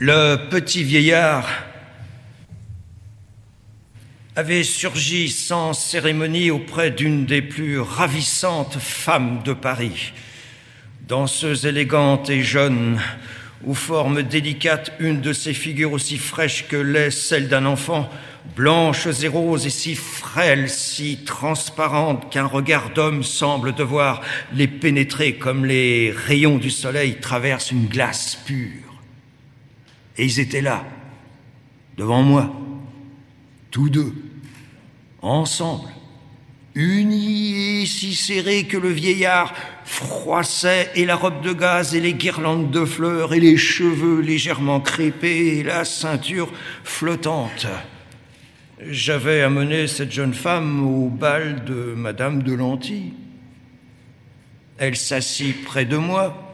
Le petit vieillard avait surgi sans cérémonie auprès d'une des plus ravissantes femmes de Paris. Danseuse élégante et jeune, aux formes délicates, une de ses figures aussi fraîche que l'est celle d'un enfant, blanches et roses et si frêles, si transparentes qu'un regard d'homme semble devoir les pénétrer comme les rayons du soleil traversent une glace pure. Et ils étaient là, devant moi, tous deux, ensemble, unis et si serrés que le vieillard froissait et la robe de gaz et les guirlandes de fleurs et les cheveux légèrement crépés et la ceinture flottante. J'avais amené cette jeune femme au bal de Madame de Lanty. Elle s'assit près de moi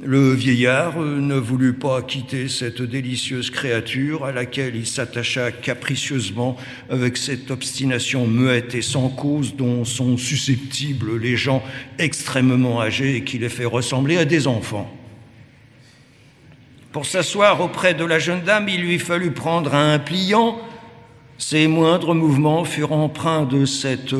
le vieillard ne voulut pas quitter cette délicieuse créature à laquelle il s'attacha capricieusement avec cette obstination muette et sans cause dont sont susceptibles les gens extrêmement âgés et qui les fait ressembler à des enfants. Pour s'asseoir auprès de la jeune dame, il lui fallut prendre un pliant ses moindres mouvements furent empreints de cette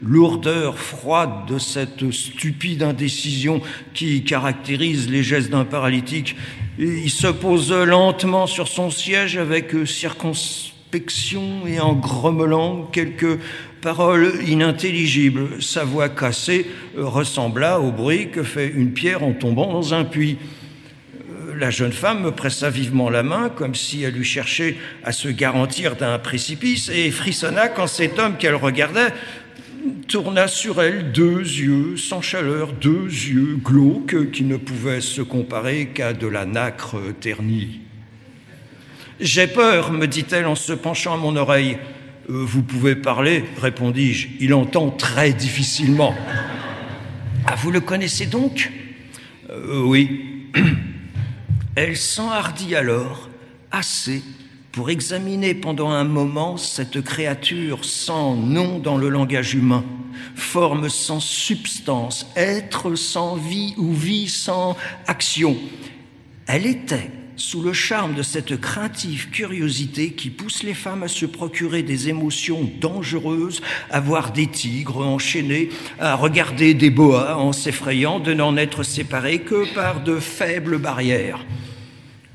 lourdeur froide, de cette stupide indécision qui caractérise les gestes d'un paralytique. Il se pose lentement sur son siège avec circonspection et en grommelant quelques paroles inintelligibles. Sa voix cassée ressembla au bruit que fait une pierre en tombant dans un puits la jeune femme me pressa vivement la main, comme si elle eût cherché à se garantir d'un précipice, et frissonna quand cet homme qu'elle regardait tourna sur elle deux yeux sans chaleur, deux yeux glauques qui ne pouvaient se comparer qu'à de la nacre ternie. J'ai peur, me dit-elle en se penchant à mon oreille. Euh, vous pouvez parler, répondis-je. Il entend très difficilement. Ah, vous le connaissez donc? Euh, Oui. Elle s'enhardit alors assez pour examiner pendant un moment cette créature sans nom dans le langage humain, forme sans substance, être sans vie ou vie sans action. Elle était sous le charme de cette craintive curiosité qui pousse les femmes à se procurer des émotions dangereuses, à voir des tigres enchaînés, à regarder des boas en s'effrayant de n'en être séparés que par de faibles barrières.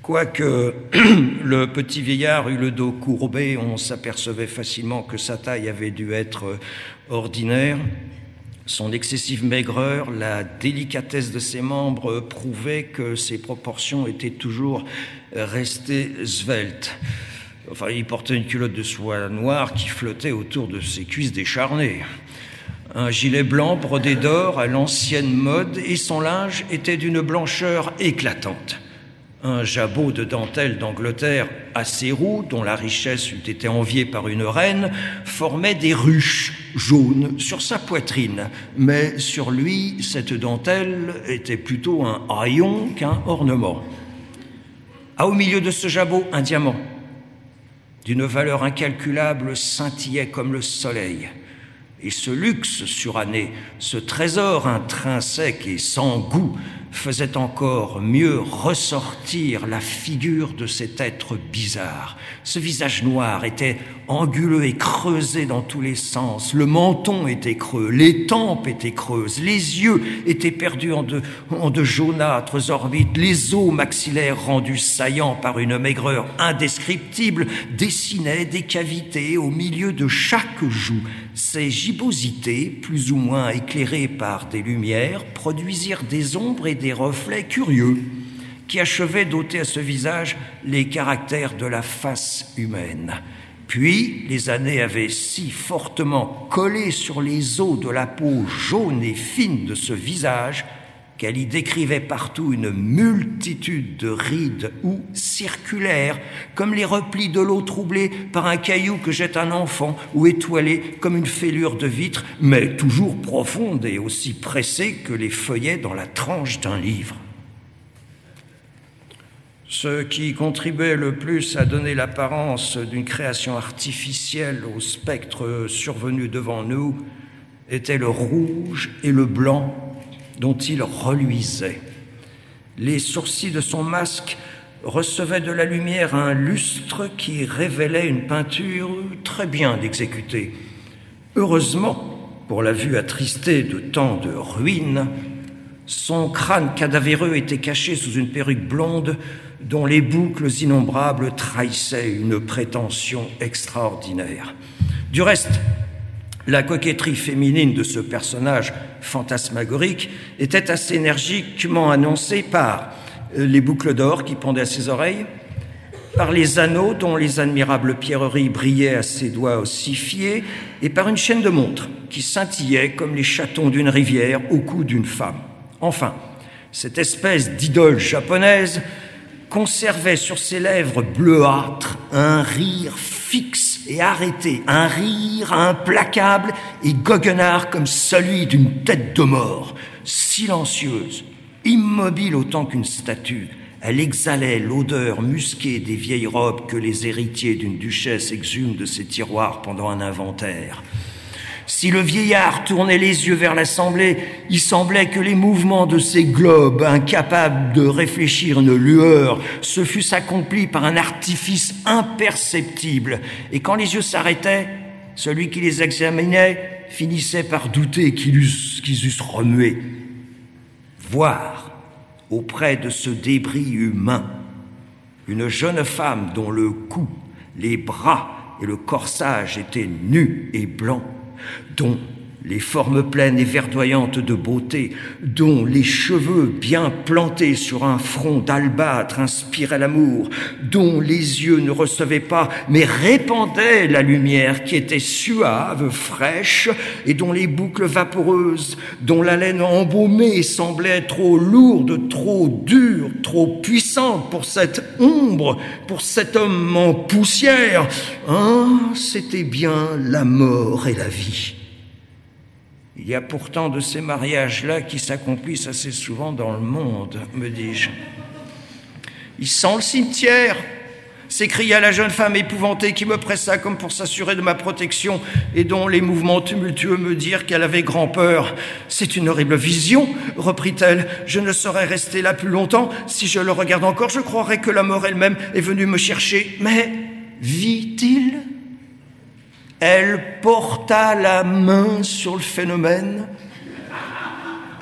Quoique le petit vieillard eût le dos courbé, on s'apercevait facilement que sa taille avait dû être ordinaire. Son excessive maigreur, la délicatesse de ses membres prouvaient que ses proportions étaient toujours restées sveltes. Enfin, il portait une culotte de soie noire qui flottait autour de ses cuisses décharnées. Un gilet blanc brodé d'or à l'ancienne mode et son linge était d'une blancheur éclatante un jabot de dentelle d'Angleterre assez roux, dont la richesse eût été enviée par une reine, formait des ruches jaunes sur sa poitrine. Mais sur lui, cette dentelle était plutôt un haillon qu'un ornement. À au milieu de ce jabot, un diamant, d'une valeur incalculable, scintillait comme le soleil. Et ce luxe suranné, ce trésor intrinsèque et sans goût, faisait encore mieux ressortir la figure de cet être bizarre. Ce visage noir était anguleux et creusé dans tous les sens. Le menton était creux, les tempes étaient creuses, les yeux étaient perdus en de, jaunâtres orbites, les os maxillaires rendus saillants par une maigreur indescriptible dessinaient des cavités au milieu de chaque joue. Ces gibbosités, plus ou moins éclairées par des lumières, produisirent des ombres et reflets curieux qui achevaient d'ôter à ce visage les caractères de la face humaine. Puis, les années avaient si fortement collé sur les os de la peau jaune et fine de ce visage qu'elle y décrivait partout une multitude de rides ou circulaires, comme les replis de l'eau troublée par un caillou que jette un enfant, ou étoilée comme une fêlure de vitre, mais toujours profonde et aussi pressée que les feuillets dans la tranche d'un livre. Ce qui contribuait le plus à donner l'apparence d'une création artificielle au spectre survenu devant nous était le rouge et le blanc dont il reluisait. Les sourcils de son masque recevait de la lumière un lustre qui révélait une peinture très bien exécutée. Heureusement, pour la vue attristée de tant de ruines, son crâne cadavéreux était caché sous une perruque blonde dont les boucles innombrables trahissaient une prétention extraordinaire. Du reste, la coquetterie féminine de ce personnage fantasmagorique était assez énergiquement annoncée par les boucles d'or qui pendaient à ses oreilles, par les anneaux dont les admirables pierreries brillaient à ses doigts ossifiés, et par une chaîne de montres qui scintillait comme les chatons d'une rivière au cou d'une femme. Enfin, cette espèce d'idole japonaise conservait sur ses lèvres bleuâtres un rire fixe et arrêté, un rire implacable et goguenard comme celui d'une tête de mort, silencieuse, immobile autant qu'une statue. Elle exhalait l'odeur musquée des vieilles robes que les héritiers d'une duchesse exhument de ses tiroirs pendant un inventaire. Si le vieillard tournait les yeux vers l'assemblée, il semblait que les mouvements de ces globes, incapables de réfléchir une lueur, se fussent accomplis par un artifice imperceptible. Et quand les yeux s'arrêtaient, celui qui les examinait finissait par douter qu'ils eussent, eussent remué. Voir auprès de ce débris humain une jeune femme dont le cou, les bras et le corsage étaient nus et blancs, dont les formes pleines et verdoyantes de beauté, dont les cheveux bien plantés sur un front d'albâtre inspiraient l'amour, dont les yeux ne recevaient pas, mais répandaient la lumière qui était suave, fraîche, et dont les boucles vaporeuses, dont la laine embaumée semblait trop lourde, trop dure, trop puissante pour cette ombre, pour cet homme en poussière. Ah, c'était bien la mort et la vie. Il y a pourtant de ces mariages-là qui s'accomplissent assez souvent dans le monde, me dis-je. Il sent le cimetière s'écria la jeune femme épouvantée qui me pressa comme pour s'assurer de ma protection et dont les mouvements tumultueux me dirent qu'elle avait grand peur. C'est une horrible vision, reprit-elle. Je ne saurais rester là plus longtemps. Si je le regarde encore, je croirais que la mort elle-même est venue me chercher. Mais vit-il? Elle porta la main sur le phénomène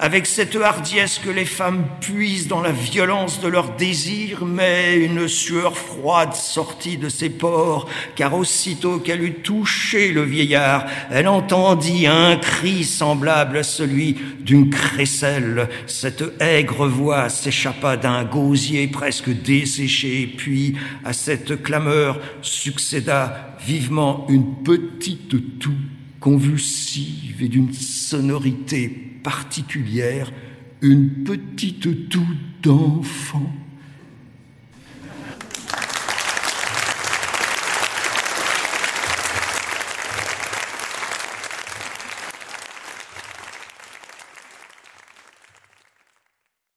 avec cette hardiesse que les femmes puisent dans la violence de leur désir, mais une sueur froide sortit de ses pores, car aussitôt qu'elle eut touché le vieillard, elle entendit un cri semblable à celui d'une crécelle. Cette aigre voix s'échappa d'un gosier presque desséché, puis à cette clameur succéda vivement une petite toux convulsive et d'une sonorité particulière, une petite toux d'enfant